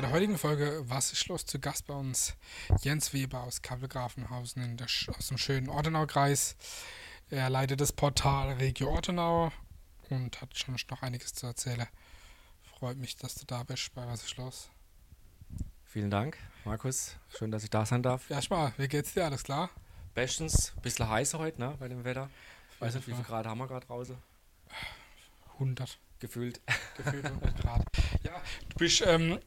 bei der heutigen Folge Was ist los? Zu Gast bei uns Jens Weber aus der, aus dem schönen Ortenau-Kreis. Er leitet das Portal Regio Ortenau und hat schon noch einiges zu erzählen. Freut mich, dass du da bist bei Was ist los? Vielen Dank, Markus. Schön, dass ich da sein darf. Erstmal, wie geht's dir? Alles klar? Bestens. Bisschen heißer heute, ne, bei dem Wetter. Weiß nicht, wie viel Grad haben wir gerade draußen? 100. Gefühlt. Gefühlt 100 Grad. Ja, du bist, ähm,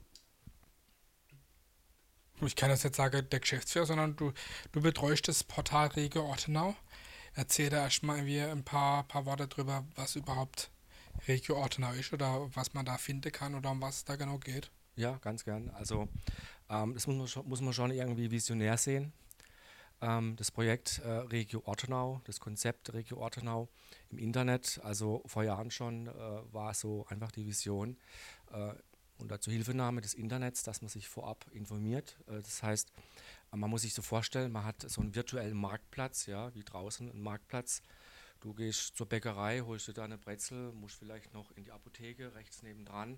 ich kann das jetzt sagen, der Geschäftsführer, sondern du, du betreust das Portal Regio Ortenau. Erzähl da erstmal ein paar, paar Worte drüber, was überhaupt Regio Ortenau ist oder was man da finden kann oder um was es da genau geht. Ja, ganz gern. Also ähm, das muss man, schon, muss man schon irgendwie visionär sehen. Ähm, das Projekt äh, Regio Ortenau, das Konzept Regio Ortenau im Internet, also vor Jahren schon, äh, war so einfach die Vision äh, unter Zuhilfenahme des Internets, dass man sich vorab informiert. Äh, das heißt, man muss sich so vorstellen, man hat so einen virtuellen Marktplatz, ja, wie draußen ein Marktplatz. Du gehst zur Bäckerei, holst dir da eine Brezel, musst vielleicht noch in die Apotheke rechts nebendran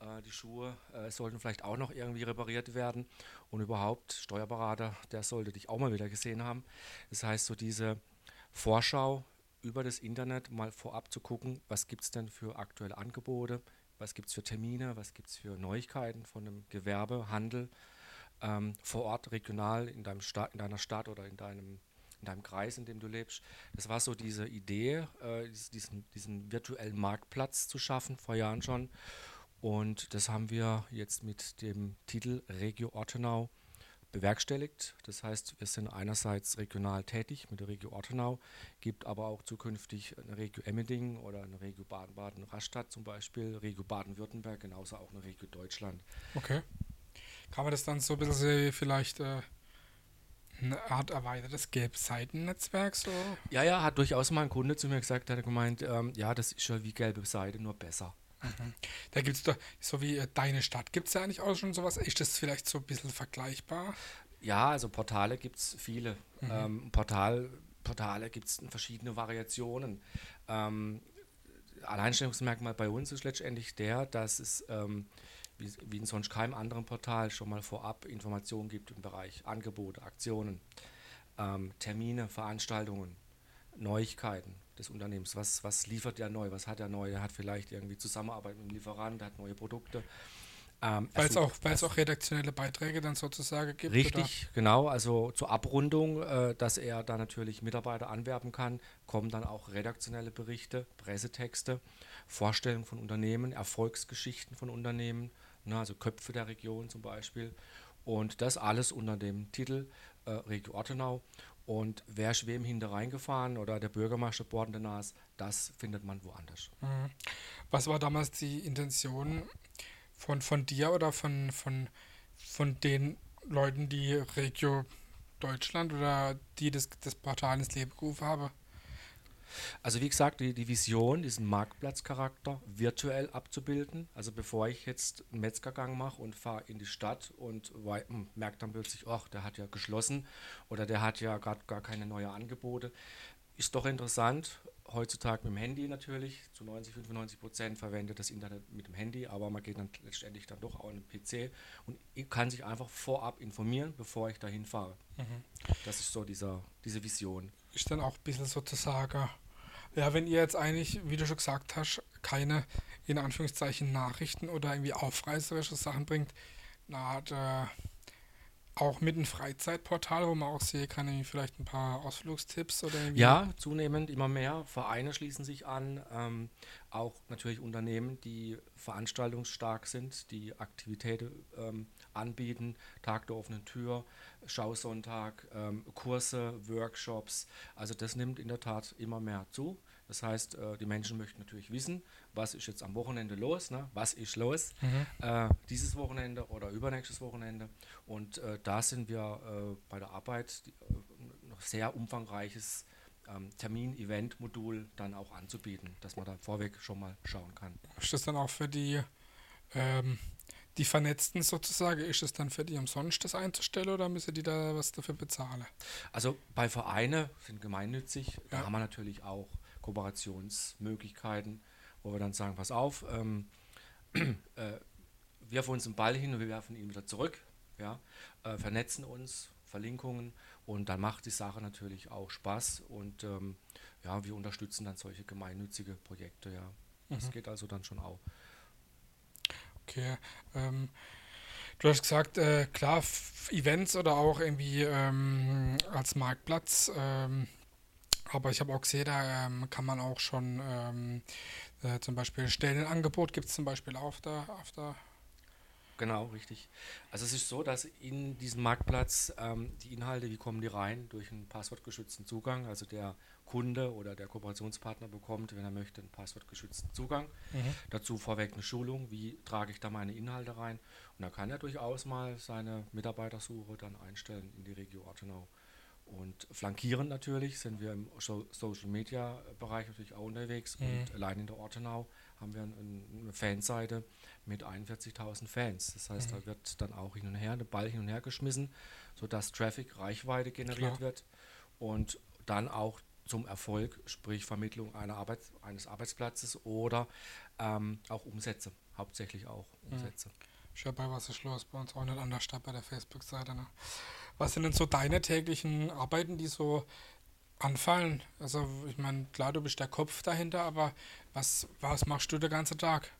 äh, die Schuhe äh, sollten vielleicht auch noch irgendwie repariert werden. Und überhaupt, Steuerberater, der sollte dich auch mal wieder gesehen haben. Das heißt, so diese Vorschau über das Internet mal vorab zu gucken, was gibt es denn für aktuelle Angebote, was gibt es für Termine, was gibt es für Neuigkeiten von einem Gewerbe, Handel ähm, vor Ort, regional in, deinem Sta in deiner Stadt oder in deinem, in deinem Kreis, in dem du lebst. Das war so diese Idee, äh, diesen, diesen virtuellen Marktplatz zu schaffen, vor Jahren schon. Und das haben wir jetzt mit dem Titel Regio Ortenau bewerkstelligt. Das heißt, wir sind einerseits regional tätig mit der Regio Ortenau, gibt aber auch zukünftig eine Regio Emmendingen oder eine Regio Baden-Baden-Rastatt zum Beispiel, Regio Baden-Württemberg, genauso auch eine Regio Deutschland. Okay. Kann man das dann so ein bisschen vielleicht äh, eine Art erweitertes Gelb-Seiten-Netzwerk so? Ja, ja, hat durchaus mal ein Kunde zu mir gesagt, der hat gemeint, ähm, ja, das ist ja wie gelbe Seite, nur besser. Mhm. Da gibt es doch, so wie äh, deine Stadt, gibt es ja eigentlich auch schon sowas? Ist das vielleicht so ein bisschen vergleichbar? Ja, also Portale gibt es viele. Mhm. Ähm, Portal, Portale gibt es in verschiedene Variationen. Ähm, Alleinstellungsmerkmal bei uns ist letztendlich der, dass es ähm, wie, wie, in sonst keinem anderen Portal schon mal vorab Informationen gibt im Bereich Angebote, Aktionen, ähm, Termine, Veranstaltungen, Neuigkeiten des Unternehmens. Was, was liefert der neu? Was hat er neu? Er hat vielleicht irgendwie Zusammenarbeit mit dem Lieferanten, hat neue Produkte. Ähm, weil es auch, auch redaktionelle Beiträge dann sozusagen gibt. Richtig, oder? genau. Also zur Abrundung, äh, dass er da natürlich Mitarbeiter anwerben kann, kommen dann auch redaktionelle Berichte, Pressetexte, Vorstellungen von Unternehmen, Erfolgsgeschichten von Unternehmen, ne, also Köpfe der Region zum Beispiel. Und das alles unter dem Titel äh, Regio Ortenau. Und wer Schwem hinter reingefahren oder der Bürgermeister bordende Nas, das findet man woanders. Mhm. Was war damals die Intention von, von dir oder von, von, von den Leuten, die Regio Deutschland oder die das, das Portal ins Leben gerufen haben? Also wie gesagt, die, die Vision, diesen Marktplatzcharakter virtuell abzubilden. Also bevor ich jetzt einen Metzgergang mache und fahre in die Stadt und hm, merke dann plötzlich, ach, der hat ja geschlossen oder der hat ja gerade gar keine neuen Angebote. Ist doch interessant, heutzutage mit dem Handy natürlich, zu 90, 95 Prozent verwendet das Internet mit dem Handy, aber man geht dann letztendlich dann doch auch an den PC und kann sich einfach vorab informieren, bevor ich dahin fahre. Mhm. Das ist so dieser, diese Vision. Ist dann auch ein bisschen sozusagen ja, wenn ihr jetzt eigentlich, wie du schon gesagt hast, keine in Anführungszeichen Nachrichten oder irgendwie aufreißerische Sachen bringt, na, hat äh, auch mit einem Freizeitportal, wo man auch sehen kann, vielleicht ein paar Ausflugstipps oder irgendwie. Ja, zunehmend immer mehr. Vereine schließen sich an, ähm, auch natürlich Unternehmen, die veranstaltungsstark sind, die Aktivitäten ähm, anbieten, Tag der offenen Tür, Schausonntag, ähm, Kurse, Workshops. Also das nimmt in der Tat immer mehr zu. Das heißt, äh, die Menschen möchten natürlich wissen, was ist jetzt am Wochenende los, ne? was ist los, mhm. äh, dieses Wochenende oder übernächstes Wochenende. Und äh, da sind wir äh, bei der Arbeit die, äh, noch sehr umfangreiches ähm, Termin-Event-Modul dann auch anzubieten, dass man da vorweg schon mal schauen kann. Ist das dann auch für die, ähm, die Vernetzten sozusagen, ist es dann für die umsonst das einzustellen oder müssen die da was dafür bezahlen? Also bei Vereinen sind gemeinnützig, ja. da haben wir natürlich auch Kooperationsmöglichkeiten, wo wir dann sagen, pass auf, ähm, äh, wirfen uns einen Ball hin und wir werfen ihn wieder zurück, ja, äh, vernetzen uns, Verlinkungen und dann macht die Sache natürlich auch Spaß und ähm, ja, wir unterstützen dann solche gemeinnützige Projekte, ja. Das Mhm. geht also dann schon auch. Okay. Ähm, du hast gesagt, äh, klar, Events oder auch irgendwie ähm, als Marktplatz. Ähm, aber ich habe auch gesehen, da ähm, kann man auch schon ähm, äh, zum Beispiel Stellenangebot gibt es zum Beispiel auf der, auf der. Genau, richtig. Also es ist so, dass in diesem Marktplatz ähm, die Inhalte, wie kommen die rein? Durch einen passwortgeschützten Zugang. Also der Kunde oder der Kooperationspartner bekommt, wenn er möchte, einen passwortgeschützten Zugang. Dazu vorweg eine Schulung, wie trage ich da meine Inhalte rein. Und da kann er durchaus mal seine Mitarbeitersuche dann einstellen in die Region Ortenau. Und flankierend natürlich sind wir im So- Social Media Bereich natürlich auch unterwegs. Und allein in der Ortenau haben wir ein- eine Fanseite mit 41.000 Fans. Das heißt, da wird dann auch hin und her, der Ball hin und her geschmissen, sodass Traffic, Reichweite generiert Klar. wird und dann auch zum Erfolg, sprich Vermittlung einer Arbeit, eines Arbeitsplatzes oder ähm, auch Umsätze, hauptsächlich auch Umsätze. Ist ja bei Was ist los? Bei uns auch nicht anders statt bei der Facebook-Seite. Ne? Was sind denn so deine täglichen Arbeiten, die so anfallen? Also, ich meine, klar, du bist der Kopf dahinter, aber was, was machst du den ganzen Tag?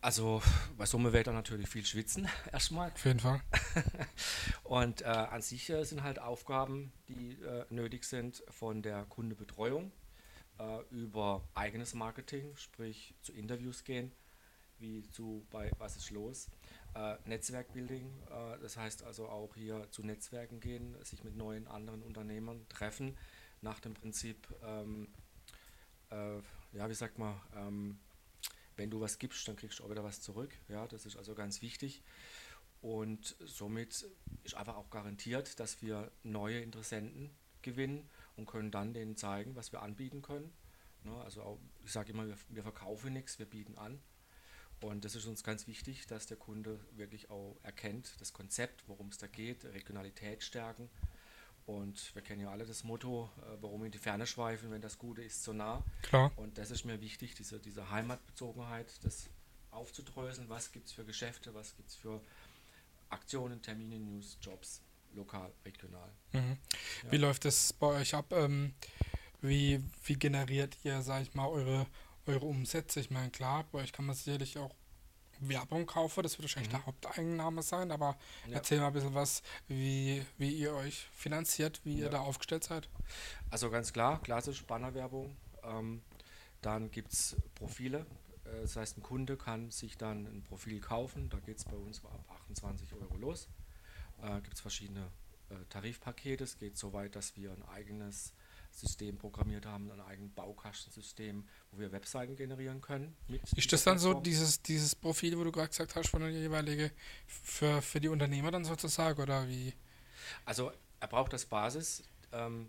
Also bei Sommerwetter natürlich viel schwitzen erstmal. Auf jeden Fall. Und äh, an sich äh, sind halt Aufgaben, die äh, nötig sind von der Kundebetreuung äh, über eigenes Marketing, sprich zu Interviews gehen, wie zu bei Was ist los? Äh, Netzwerkbuilding, äh, das heißt also auch hier zu Netzwerken gehen, sich mit neuen anderen Unternehmern treffen, nach dem Prinzip, ähm, äh, ja, wie sagt man, ähm, wenn du was gibst, dann kriegst du auch wieder was zurück. Ja, das ist also ganz wichtig. Und somit ist einfach auch garantiert, dass wir neue Interessenten gewinnen und können dann denen zeigen, was wir anbieten können. Ne, also auch, ich sage immer, wir, wir verkaufen nichts, wir bieten an. Und das ist uns ganz wichtig, dass der Kunde wirklich auch erkennt, das Konzept, worum es da geht, Regionalität stärken. Und wir kennen ja alle das Motto, äh, warum in die Ferne schweifen, wenn das Gute ist so nah. Klar. Und das ist mir wichtig, diese, diese Heimatbezogenheit, das aufzudröseln, was gibt es für Geschäfte, was gibt es für Aktionen, Termine, News, Jobs, lokal, regional. Mhm. Wie läuft das bei euch ab? Ähm, wie, wie generiert ihr, sag ich mal, eure, eure Umsätze? Ich meine, klar, bei euch kann man sicherlich auch Werbung kaufen, das wird wahrscheinlich der Haupteinnahme sein, aber Ja. erzähl mal ein bisschen was, wie, wie ihr euch finanziert, wie ihr Ja. da aufgestellt seid. Also ganz klar, klassisch Bannerwerbung. Ähm, dann gibt es Profile. Äh, das heißt, ein Kunde kann sich dann ein Profil kaufen. Da geht es bei uns ab 28 Euro los. Äh, gibt es verschiedene äh, Tarifpakete. Es geht so weit, dass wir ein eigenes System programmiert haben, ein eigenes Baukastensystem, wo wir Webseiten generieren können. Ist das dann so dieses, dieses Profil, wo du gerade gesagt hast, von der jeweilige für, für die Unternehmer dann sozusagen oder wie? Also er braucht als Basis ähm,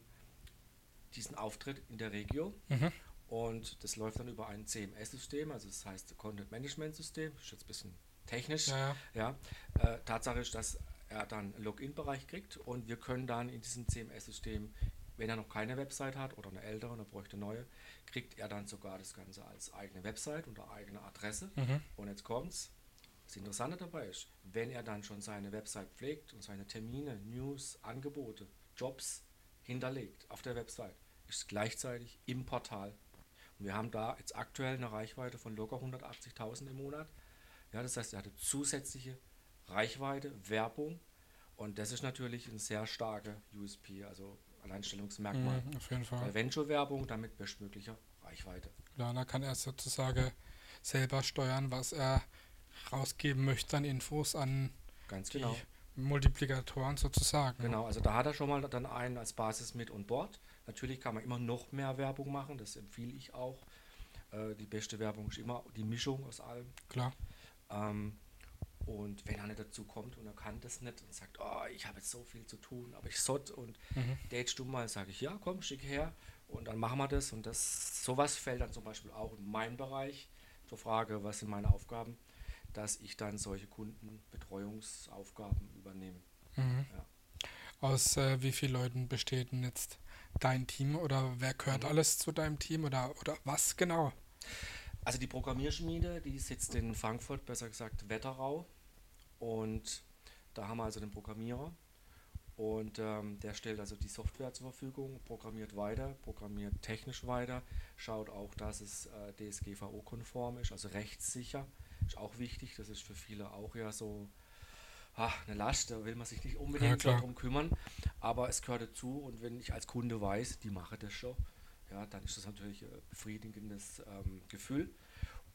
diesen Auftritt in der Regio Mhm. und das läuft dann über ein CMS-System, also das heißt Content Management System, ist jetzt ein bisschen technisch. Ja, ja. Ja. Äh, Tatsache ist, dass er dann einen Login-Bereich kriegt und wir können dann in diesem CMS-System, wenn er noch keine Website hat oder eine ältere und er bräuchte neue, kriegt er dann sogar das Ganze als eigene Website unter eigener Adresse. Mhm. Und jetzt kommt's. Das Interessante dabei ist, wenn er dann schon seine Website pflegt und seine Termine, News, Angebote, Jobs hinterlegt auf der Website, ist es gleichzeitig im Portal. Und wir haben da jetzt aktuell eine Reichweite von locker 180.000 im Monat. Ja, das heißt, er hatte zusätzliche Reichweite, Werbung und das ist natürlich ein sehr starker USP, also Alleinstellungsmerkmal. Mhm, auf jeden Fall. Bei Venture-Werbung damit bestmöglicher Reichweite. Ja, da kann er sozusagen selber steuern, was er rausgeben möchte an Infos an Ganz die genau. Multiplikatoren sozusagen. Genau, also da hat er schon mal dann einen als Basis mit on board. Natürlich kann man immer noch mehr Werbung machen, das empfehle ich auch. Äh, die beste Werbung ist immer die Mischung aus allem. Klar. Ähm, und wenn er nicht dazu kommt und er kann das nicht und sagt, oh, ich habe jetzt so viel zu tun, aber ich sott und Mhm. datest du mal, sage ich, ja, komm, schick her und dann machen wir das. Und das sowas fällt dann zum Beispiel auch in meinen Bereich zur Frage, was sind meine Aufgaben, dass ich dann solche Kundenbetreuungsaufgaben übernehme. Mhm. Ja. Aus äh, wie vielen Leuten besteht denn jetzt dein Team oder wer gehört Mhm. alles zu deinem Team oder, oder was genau? Also die Programmierschmiede, die sitzt in Frankfurt, besser gesagt Wetterau. Und da haben wir also den Programmierer. Und ähm, der stellt also die Software zur Verfügung, programmiert weiter, programmiert technisch weiter, schaut auch, dass es äh, DSGVO-konform ist, also rechtssicher. Ist auch wichtig, das ist für viele auch ja so ach, eine Last, da will man sich nicht unbedingt Ja, darum kümmern, aber es gehört dazu und wenn ich als Kunde weiß, die mache das schon, ja, dann ist das natürlich ein befriedigendes ähm, Gefühl.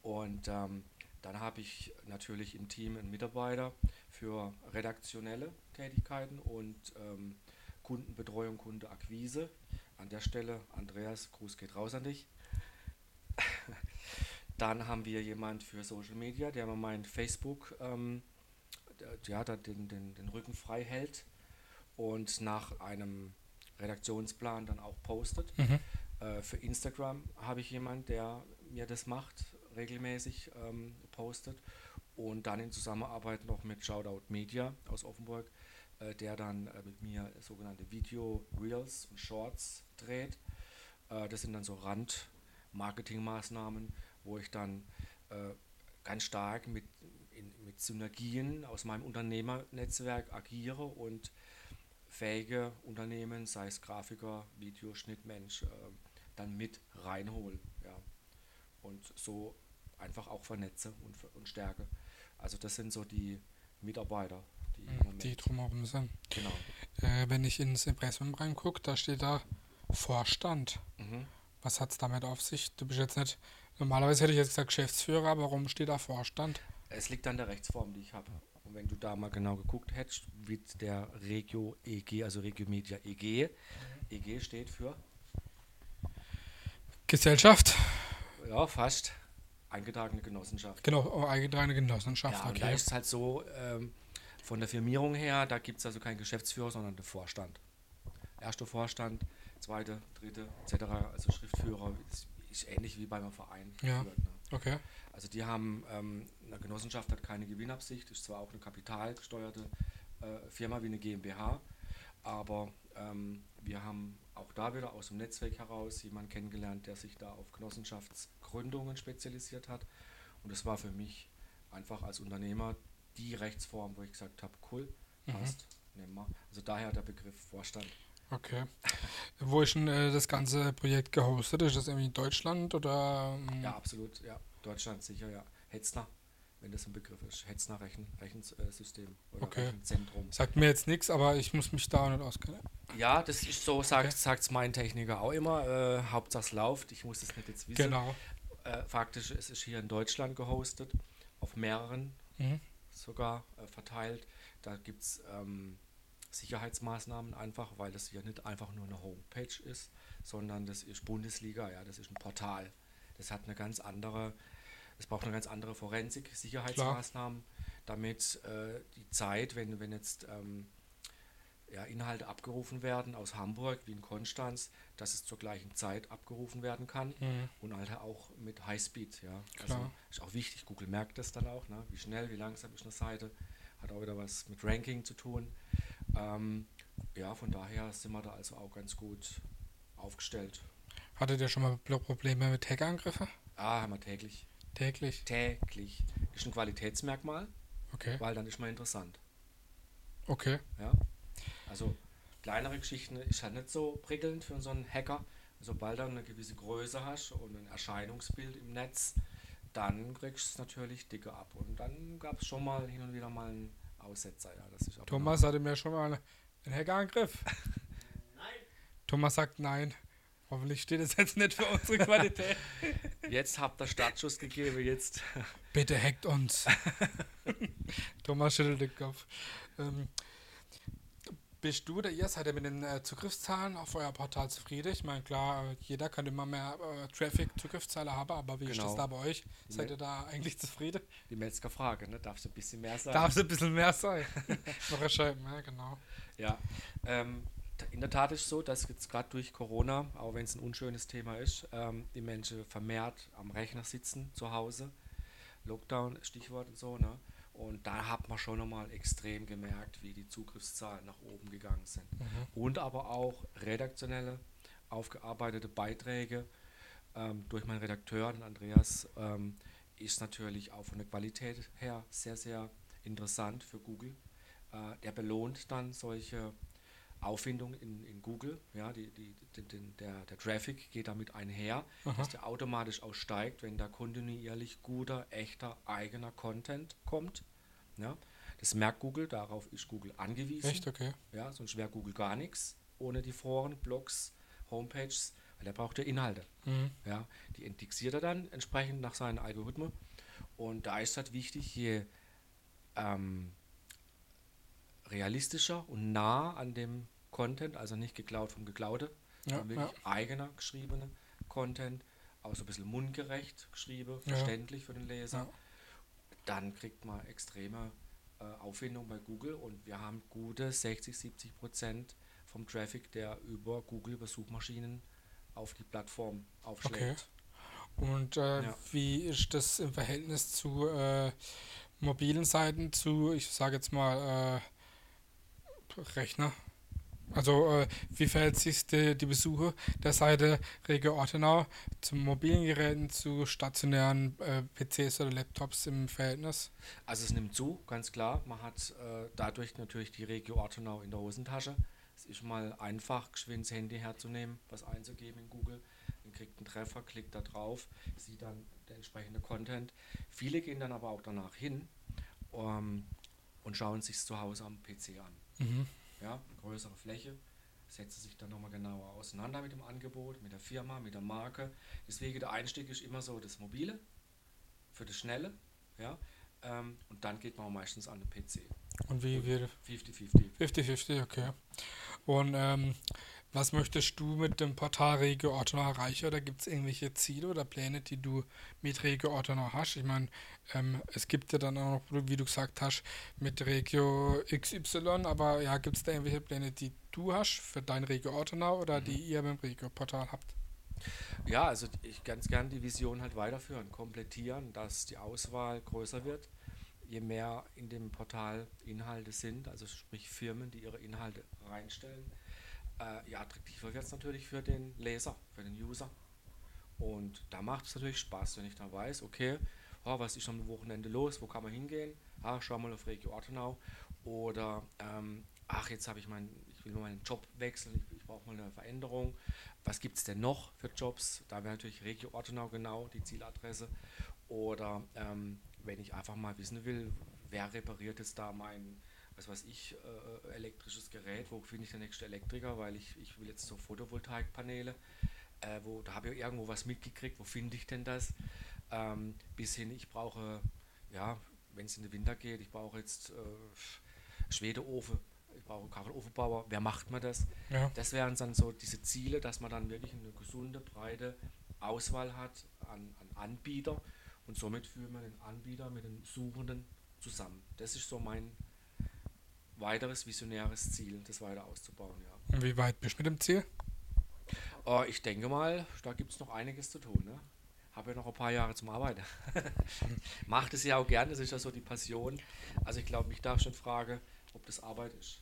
Und ähm, dann habe ich natürlich im Team einen Mitarbeiter für redaktionelle Tätigkeiten und ähm, Kundenbetreuung, Kundeakquise. An der Stelle, Andreas, Gruß geht raus an dich. Dann haben wir jemand für Social Media, der mir mein Facebook ähm, der- ja, den, den, den Rücken frei hält und nach einem Redaktionsplan dann auch postet. Mhm. Äh, für Instagram habe ich jemanden, der mir das macht, regelmäßig ähm, postet. Und dann in Zusammenarbeit noch mit Shoutout Media aus Offenburg, äh, der dann äh, mit mir sogenannte Video Reels und Shorts dreht. Äh, das sind dann so Rand-Marketing-Maßnahmen, wo ich dann äh, ganz stark mit, in, mit Synergien aus meinem Unternehmernetzwerk agiere und fähige Unternehmen, sei es Grafiker, Videoschnittmensch, äh, dann mit reinhole. Ja. Und so einfach auch vernetze und, und stärke. Also das sind so die Mitarbeiter, die, Mhm, Die drumherum sind. genau. Äh, wenn ich ins Impressum reingucke, da steht da Vorstand. Mhm. Was hat es damit auf sich? Du bist jetzt nicht. Normalerweise hätte ich jetzt gesagt Geschäftsführer, warum steht da Vorstand? Es liegt an der Rechtsform, die ich habe. Und wenn du da mal genau geguckt hättest, wie der Regio EG, also Regio Media EG, EG steht für, Gesellschaft? ja, fast eingetragene Genossenschaft. Genau, oh, eingetragene Genossenschaft. Ja, und da okay. ist es halt so, ähm, von der Firmierung her, da gibt es also keinen Geschäftsführer, sondern den Vorstand. Erster Vorstand, zweite, dritte, etc. Also Schriftführer ist, ist ähnlich wie beim Verein. Ja. geführt, ne? Okay. Also die haben, ähm, eine Genossenschaft hat keine Gewinnabsicht, ist zwar auch eine kapitalgesteuerte äh, Firma wie eine GmbH, aber ähm, wir haben auch da wieder aus dem Netzwerk heraus jemanden kennengelernt, der sich da auf Genossenschaftsgründungen spezialisiert hat. Und das war für mich einfach als Unternehmer die Rechtsform, wo ich gesagt habe, cool, Mhm. passt, nehmen wir. Also daher der Begriff Vorstand. Okay. Wo ist denn äh, das ganze Projekt gehostet? Ist das irgendwie in Deutschland oder? ähm, Ja, absolut, ja. Deutschland sicher, ja. Hetzner, wenn das ein Begriff ist. Hetzner Rechen, Rechensystem oder Okay. Rechenzentrum. Sagt mir jetzt nichts, aber ich muss mich da nicht auskennen. Ja, das ist so, sagt Okay. sagt's mein Techniker auch immer. Äh, Hauptsache es läuft. Ich muss das nicht jetzt wissen. Genau. Äh, faktisch, es ist hier in Deutschland gehostet, auf mehreren Mhm. sogar äh, verteilt. Da gibt es ähm, Sicherheitsmaßnahmen einfach, weil das hier nicht einfach nur eine Homepage ist, sondern das ist Bundesliga, ja, das ist ein Portal. Das hat eine ganz andere, es braucht eine ganz andere Forensik, Sicherheitsmaßnahmen, damit äh, die Zeit, wenn, wenn jetzt ähm, ja, Inhalte abgerufen werden aus Hamburg wie in Konstanz, dass es zur gleichen Zeit abgerufen werden kann Mhm. und halt auch mit Highspeed, ja. Also Klar. ist auch wichtig, Google merkt das dann auch, ne? wie schnell, wie langsam ist eine Seite, hat auch wieder was mit Ranking zu tun. Ähm, ja, von daher sind wir da also auch ganz gut aufgestellt. Hattet ihr schon mal Pro- Probleme mit Hackerangriffen? Ah, haben wir täglich. Täglich. Täglich. Ist ein Qualitätsmerkmal, Okay. weil dann ist man interessant. Okay. Ja? Also kleinere Geschichten ist halt nicht so prickelnd für so einen Hacker. Sobald du eine gewisse Größe hast und ein Erscheinungsbild im Netz, dann kriegst du es natürlich dicke ab. Und dann gab es schon mal hin und wieder mal einen Aussetzer. Ja, das ist Thomas hatte mir schon mal einen Hackerangriff. Nein. Thomas sagt nein. Hoffentlich steht es jetzt nicht für unsere Qualität. Jetzt habt ihr Startschuss gegeben, jetzt. Bitte hackt uns. Thomas schüttelt den Kopf. Ähm, bist du oder ihr seid ihr mit den äh, Zugriffszahlen auf euer Portal zufrieden? Ich meine, klar, äh, jeder kann immer mehr äh, Traffic-Zugriffszahlen haben, aber wie ist das Genau. da bei euch? Seid Ja. ihr da eigentlich zufrieden? Die Metzger-Frage, ne? darf es ein bisschen mehr sein? Darf es ein bisschen mehr sein? Noch erschreiben, ja, genau. Ja, ähm, in der Tat ist es so, dass jetzt gerade durch Corona, auch wenn es ein unschönes Thema ist, ähm, die Menschen vermehrt am Rechner sitzen zu Hause. Lockdown, Stichwort und so, ne? Und da hat man schon nochmal extrem gemerkt, wie die Zugriffszahlen nach oben gegangen sind. Mhm. Und aber auch redaktionelle, aufgearbeitete Beiträge ähm, durch meinen Redakteur, den Andreas, ähm, ist natürlich auch von der Qualität her sehr, sehr interessant für Google. Äh, der belohnt dann solche Auffindungen in, in Google. Ja, die, die, die, der, der Traffic geht damit einher, Aha. dass der automatisch aussteigt, wenn da kontinuierlich guter, echter, eigener Content kommt. Ja, das merkt Google, darauf ist Google angewiesen. Echt, okay. Ja, sonst wäre Google gar nichts ohne die Foren, Blogs, Homepages, weil er braucht ja Inhalte. Mhm. Ja, die indexiert er dann entsprechend nach seinen Algorithmen. Und da ist halt wichtig, je ähm, realistischer und nah an dem Content, also nicht geklaut vom Geklaute, ja, sondern wirklich ja. eigener geschriebene Content, auch so ein bisschen mundgerecht geschrieben, ja. verständlich für den Leser. Dann kriegt man extreme äh, Aufwendung bei Google und wir haben gute 60, 70 Prozent vom Traffic, der über Google, über Suchmaschinen auf die Plattform aufschlägt. Okay. Und äh, wie ist das im Verhältnis zu äh, mobilen Seiten, zu, ich sage jetzt mal, äh, Rechner? Also äh, wie verhält sich die, die Besuche der Seite Regio Ortenau zu mobilen Geräten, zu stationären äh, PCs oder Laptops im Verhältnis? Also es nimmt zu, ganz klar. Man hat äh, dadurch natürlich die Regio Ortenau in der Hosentasche. Es ist mal einfach, geschwind das Handy herzunehmen, was einzugeben in Google. Man kriegt einen Treffer, klickt da drauf, sieht dann der entsprechende Content. Viele gehen dann aber auch danach hin um, ähm, und schauen sich zu Hause am PC an. Mhm ja, größere Fläche, setzt sich dann nochmal genauer auseinander mit dem Angebot, mit der Firma, mit der Marke. Deswegen der Einstieg ist immer so das Mobile für das Schnelle, ja, ähm, und dann geht man meistens an den PC. Und wie wird 50-50. 50-50, okay. Und ähm, was möchtest du mit dem Portal Regio Ortenau erreichen? Oder gibt es irgendwelche Ziele oder Pläne, die du mit Regio Ortenau hast? Ich meine, ähm, es gibt ja dann auch, wie du gesagt hast, mit Regio XY, aber ja, gibt es da irgendwelche Pläne, die du hast für dein Regio Ortenau oder mhm. die ihr beim Regio Portal habt? Ja, also ich ganz gern die Vision halt weiterführen, komplettieren, dass die Auswahl größer wird. Je mehr in dem Portal Inhalte sind, also sprich Firmen, die ihre Inhalte reinstellen, äh, ja, attraktiver wird es natürlich für den Leser, für den User. Und da macht es natürlich Spaß, wenn ich dann weiß, okay, oh, was ist am Wochenende los, wo kann man hingehen? Ah, schau mal auf Regio Ortenau. Oder, ähm, ach, jetzt habe ich meinen, ich will mal meinen Job wechseln, ich, ich brauche mal eine Veränderung. Was gibt es denn noch für Jobs? Da wäre natürlich Regio Ortenau genau die Zieladresse. Oder ähm, wenn ich einfach mal wissen will, wer repariert jetzt da mein was weiß ich, äh, elektrisches Gerät, wo finde ich den nächste Elektriker, weil ich, ich will jetzt so Photovoltaikpaneele, äh, wo, da habe ich irgendwo was mitgekriegt, wo finde ich denn das? Ähm, bis hin, ich brauche, ja, wenn es in den Winter geht, ich brauche jetzt äh, Schwedeofen, ich brauche Kachelofenbauer, wer macht man das? Ja. Das wären dann so diese Ziele, dass man dann wirklich eine gesunde, breite Auswahl hat an, an Anbieter und somit führen wir den Anbieter mit den Suchenden zusammen. Das ist so mein, weiteres visionäres Ziel, das weiter auszubauen. Ja. Und wie weit bist du mit dem Ziel? Uh, ich denke mal, da gibt es noch einiges zu tun. Ne? Habe ja noch ein paar Jahre zum Arbeiten. Macht es ja auch gerne, das ist ja so die Passion. Also ich glaube, mich darf schon fragen, ob das Arbeit ist.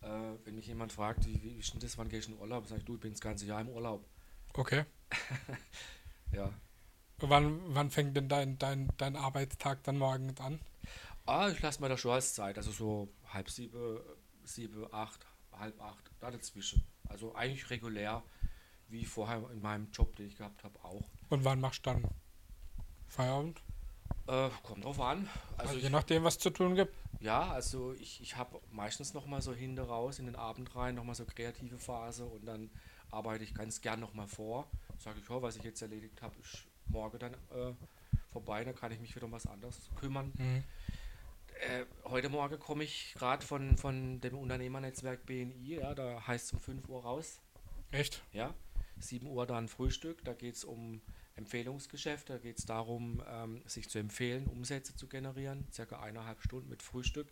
Äh, wenn mich jemand fragt, wie, wie ist denn das, wann gehst du in Urlaub, sage ich, du, ich bin das ganze Jahr im Urlaub. Okay. ja. Wann, wann fängt denn dein, dein, dein Arbeitstag dann morgens an? Ah, ich lasse mir da schon als Zeit, also so halb sieben, sieben, acht, halb acht, da dazwischen. Also eigentlich regulär, wie vorher in meinem Job, den ich gehabt habe, auch. Und wann machst du dann Feierabend? Äh, kommt drauf an. Also, also je nachdem, was zu tun gibt. Ja, also ich, ich habe meistens noch mal so hinter raus in den Abend rein, noch mal so kreative Phase und dann arbeite ich ganz gern noch mal vor. Sage ich, oh, was ich jetzt erledigt habe, ist morgen dann äh, vorbei, dann kann ich mich wieder um was anderes kümmern. Mhm. Äh, heute Morgen komme ich gerade von, von dem Unternehmernetzwerk BNI, ja, da heißt es um 5 Uhr raus. Echt? Ja. 7 Uhr dann Frühstück, da geht es um Empfehlungsgeschäft, da geht es darum, ähm, sich zu empfehlen, Umsätze zu generieren, circa eineinhalb Stunden mit Frühstück.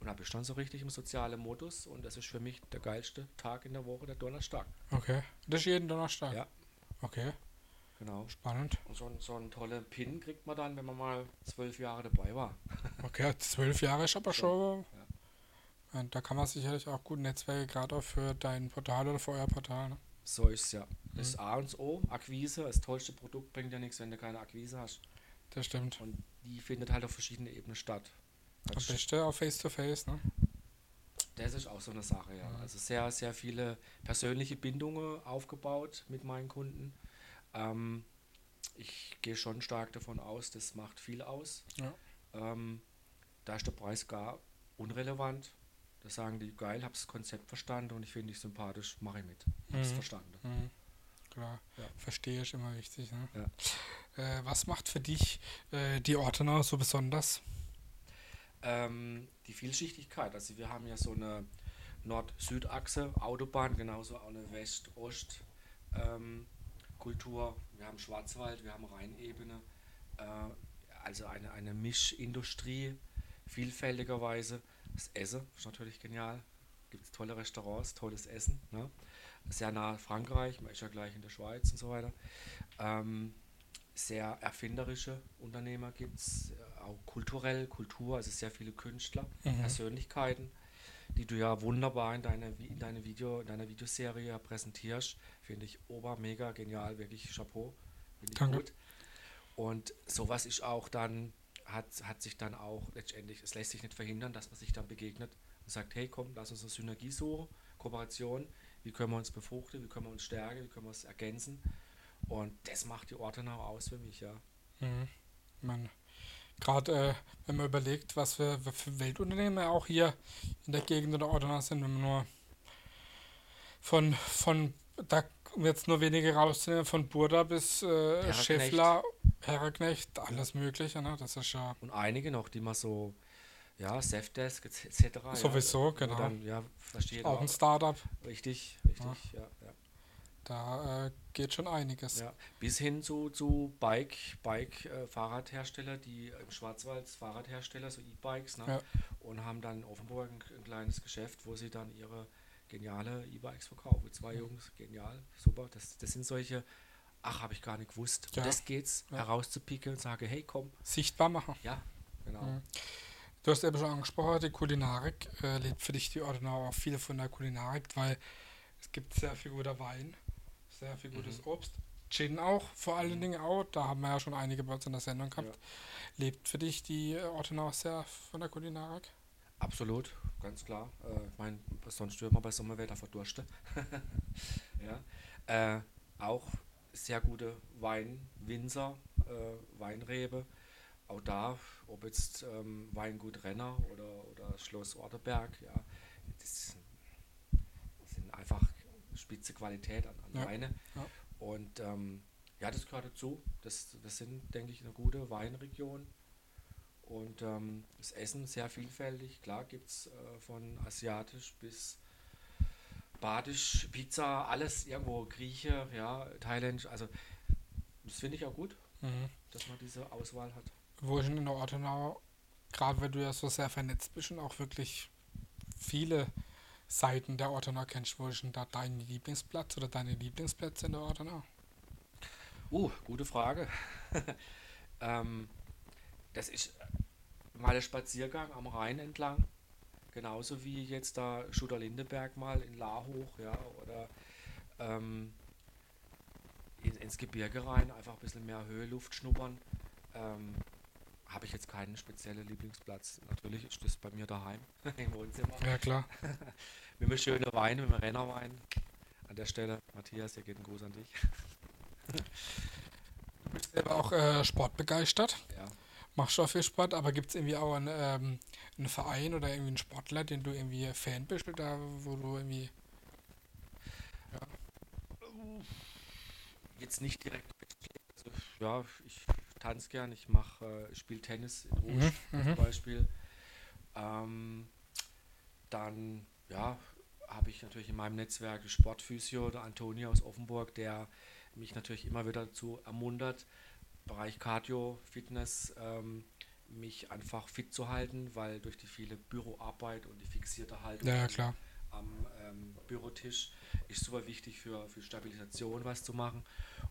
Und habe ich dann so richtig im sozialen Modus und das ist für mich der geilste Tag in der Woche, der Donnerstag. Okay. Das ist jeden Donnerstag? Ja. Okay. Genau. Spannend. Und so, so einen tollen Pin kriegt man dann, wenn man mal zwölf Jahre dabei war. okay, zwölf Jahre ist aber schon. Ja. Da kann man sicherlich auch gut Netzwerke gerade auch für dein Portal oder für euer Portal. Ne? So ist es ja. Das ist A und O, Akquise. Das tollste Produkt bringt ja nichts, wenn du keine Akquise hast. Das stimmt. Und die findet halt auf verschiedenen Ebenen statt. Am Das, besten auf Face-to-Face, ne? das ist auch so eine Sache, ja. Also sehr, sehr viele persönliche Bindungen aufgebaut mit meinen Kunden. Ähm, ich gehe schon stark davon aus, das macht viel aus. Ja. Ähm, da ist der Preis gar unrelevant. Da sagen die, geil, hab's das Konzept verstanden und ich finde dich sympathisch, mache ich mit. Hab's Mhm. verstanden. Mhm. Klar, Ja. verstehe ich immer wichtig. Ne? Ja. Äh, was macht für dich äh, die Ortenau so besonders? Ähm, die Vielschichtigkeit, also wir haben ja so eine Nord-Süd-Achse, Autobahn, genauso auch eine West-Ost-Kultur. wir haben Schwarzwald, wir haben Rheinebene, äh, also eine, eine Mischindustrie, vielfältigerweise. Das Essen ist natürlich genial, gibt es tolle Restaurants, tolles Essen. Ne? Sehr nah Frankreich, man ist ja gleich in der Schweiz und so weiter. Ähm, sehr erfinderische Unternehmer gibt es, auch kulturell, Kultur, also sehr viele Künstler, Mhm. Persönlichkeiten, die du ja wunderbar in deiner, Vi- in deine Video, in deiner Videoserie präsentierst. Finde ich ober, mega, genial, wirklich Chapeau. Finde ich Danke. gut. Und sowas ist auch dann, hat, hat sich dann auch letztendlich, es lässt sich nicht verhindern, dass man sich dann begegnet und sagt, hey komm, lass uns eine Synergie suchen, Kooperation, wie können wir uns befruchten, wie können wir uns stärken, wie können wir uns ergänzen. Und das macht die Ortenau aus für mich, ja. Mhm. Man, Gerade äh, wenn man überlegt, was für, für Weltunternehmen auch hier in der Gegend der Ortenau sind, wenn man nur von, von da um jetzt nur wenige rauszunehmen, von Burda bis äh. Schäffler, Herreknecht, alles Mögliche, ne? Das ist ja Und einige noch, die man so, ja, Safdesk etc. Sowieso, ja, genau. Dann, ja, versteht auch ein Startup. Richtig, richtig, ja. ja, Da äh, geht schon einiges. ja. Bis hin zu, zu Bike, Bike äh, Fahrradhersteller, die im Schwarzwald Fahrradhersteller, so E-Bikes, ne? Ja. und haben dann in Offenburg ein, ein kleines Geschäft, wo sie dann ihre geniale E-Bikes verkaufen. Zwei Jungs, genial, super. Das, das sind solche, ach, habe ich gar nicht gewusst. Ja. Das geht's, Ja. herauszupicken und sage, hey, komm, Sichtbar machen. ja, genau. Mhm. Du hast eben schon angesprochen, die Kulinarik äh, lebt für dich die Ortenau auch viel von der Kulinarik, weil es gibt sehr viel guter Wein, sehr viel gutes Mhm. Obst, Gin auch, vor allen Dingen auch, da haben wir ja schon einige bei uns in der Sendung gehabt. Lebt für dich die äh, Ortenau sehr von der Kulinarik? Absolut, ganz klar. Äh, ich meine, sonst stört man bei Sommerwetter verdurste. ja. Äh, auch sehr gute Weinwinzer, äh, Weinrebe. Auch da, ob jetzt ähm, Weingut Renner oder, oder Schloss Orteberg, ja, das spitze Qualität an, an Ja, Weine. ja. Und ähm, ja, das gehört dazu. Das, das sind, denke ich, eine gute Weinregion. Und ähm, das Essen sehr vielfältig. Klar gibt es äh, von asiatisch bis badisch, Pizza, alles irgendwo Grieche, ja, thailändisch. Also das finde ich auch gut, Mhm. dass man diese Auswahl hat. Wo denn in der Ortenau, gerade weil du ja so sehr vernetzt bist und auch wirklich viele Seiten der Ortenau kennst, wo ist denn da dein Lieblingsplatz oder deine Lieblingsplätze in der Ortenau? Uh, gute Frage. ähm, das ist mal der Spaziergang am Rhein entlang. Genauso wie jetzt da Schutter-Lindeberg mal in Lahoch, ja, oder ähm, in, ins Gebirge rein, einfach ein bisschen mehr Höhe, Luft schnuppern. Ähm, Habe ich jetzt keinen speziellen Lieblingsplatz. Natürlich ist das bei mir daheim im Wohnzimmer. Ja, klar. Mit einem schönen Wein, mit einem Rennerwein. An der Stelle, Matthias, hier geht ein Gruß an dich. Du bist selber auch äh, sportbegeistert, Ja. machst auch viel Sport, aber gibt es irgendwie auch einen, ähm, einen Verein oder irgendwie einen Sportler, den du irgendwie Fan bist oder wo du irgendwie. Jetzt nicht direkt. Also, ja, ich tanze gern, ich mache, äh, spiele Tennis in Rouge Mhm, zum mhm. Beispiel. Ähm, dann, ja, habe ich natürlich in meinem Netzwerk Sportphysio, der Antonia aus Offenburg, der mich natürlich immer wieder dazu ermuntert, Bereich Cardio, Fitness, ähm, mich einfach fit zu halten, weil durch die viele Büroarbeit und die fixierte Haltung Ja, ja, am- ähm, Bürotisch ist super wichtig für, für Stabilisation was zu machen.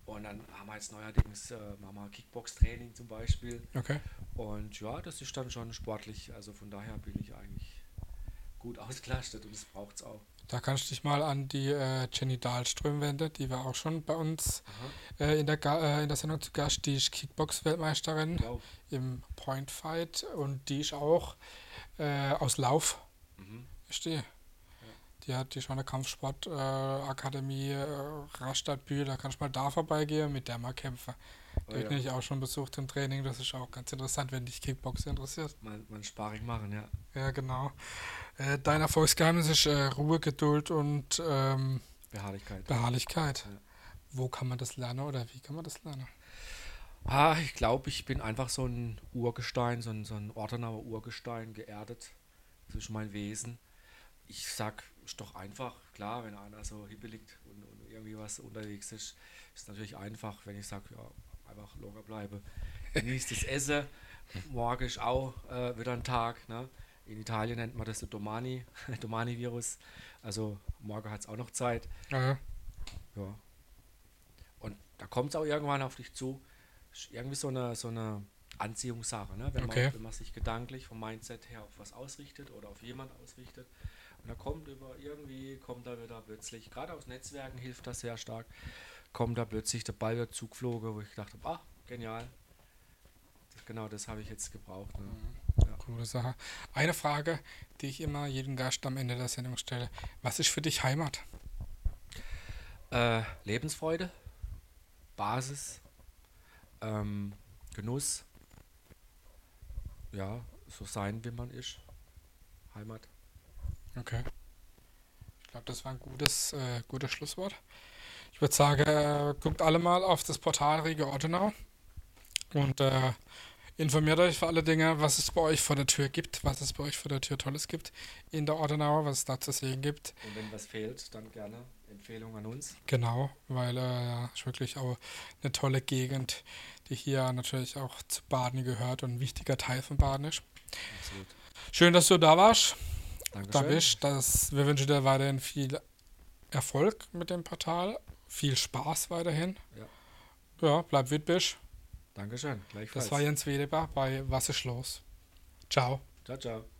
Und dann haben wir jetzt neuerdings äh, machen Kickbox-Training zum Beispiel. Okay. Und ja, das ist dann schon sportlich. Also von daher bin ich eigentlich gut ausgelastet und das braucht es auch. Da kannst du dich mal an die äh, Jenny Dahlström wenden, die war auch schon bei uns äh, in, der äh, in der Sendung zu Gast. Die ist Kickbox-Weltmeisterin im Point Fight und die ist auch äh, aus Lauf. Mhm. Ist die. Hat die schon eine Kampfsportakademie äh, äh, Rastattbühl, da kannst du mal da vorbeigehen, mit der mal kämpfen. Oh, die ja. ich auch schon besucht im Training, das ist auch ganz interessant, wenn dich Kickboxen interessiert. Mal, mal Sparring machen, ja. Ja, genau. Äh, dein Erfolgsgeheimnis ist äh, Ruhe, Geduld und ähm, Beharrlichkeit. Beharrlichkeit. Ja. Wo kann man das lernen oder wie kann man das lernen? Ah, ich glaube, ich bin einfach so ein Urgestein, so ein, so ein Ortenauer Urgestein, geerdet. Ist mein Wesen. Ich sag, ist doch einfach, klar, wenn einer so hibbelig und, und irgendwie was unterwegs ist, ist natürlich einfach, wenn ich sage, ja, einfach locker bleibe. Genießt das Essen. Morgen ist auch äh, wieder ein Tag. Ne? In Italien nennt man das Domani, Domani-Virus. Also morgen hat es auch noch Zeit. Ja. ja. Und da kommt es auch irgendwann auf dich zu. Ist irgendwie so eine, so eine Anziehungssache, ne? wenn, okay. man, wenn man sich gedanklich vom Mindset her auf was ausrichtet oder auf jemand ausrichtet. Und da kommt über irgendwie, kommt da wieder plötzlich, gerade aus Netzwerken hilft das sehr stark, kommt da plötzlich der Ball wieder zugeflogen, wo ich dachte, ah, genial. Das, genau das habe ich jetzt gebraucht. Ne? Mhm. Ja. Coole Sache. Eine Frage, die ich immer jedem Gast am Ende der Sendung stelle. Was ist für dich Heimat? Äh, Lebensfreude, Basis, ähm, Genuss. Ja, so sein, wie man ist. Heimat. Okay. Ich glaube, das war ein gutes, äh, gutes Schlusswort. Ich würde sagen, äh, guckt alle mal auf das Portal Riege Ortenau und äh, informiert euch für alle Dinge, was es bei euch vor der Tür gibt, was es bei euch vor der Tür Tolles gibt in der Ortenau, was es da zu sehen gibt. Und wenn was fehlt, dann gerne Empfehlung an uns. Genau, weil äh, ist wirklich auch eine tolle Gegend, die hier natürlich auch zu Baden gehört und ein wichtiger Teil von Baden ist. Absolut. Schön, dass du da warst. Dankeschön. Da bist. Das, wir wünschen dir weiterhin viel Erfolg mit dem Portal, viel Spaß weiterhin. Ja, ja bleib witbisch. Dankeschön, gleichfalls. Das war Jens Wedebar bei Was ist los? Ciao. Ciao, ciao.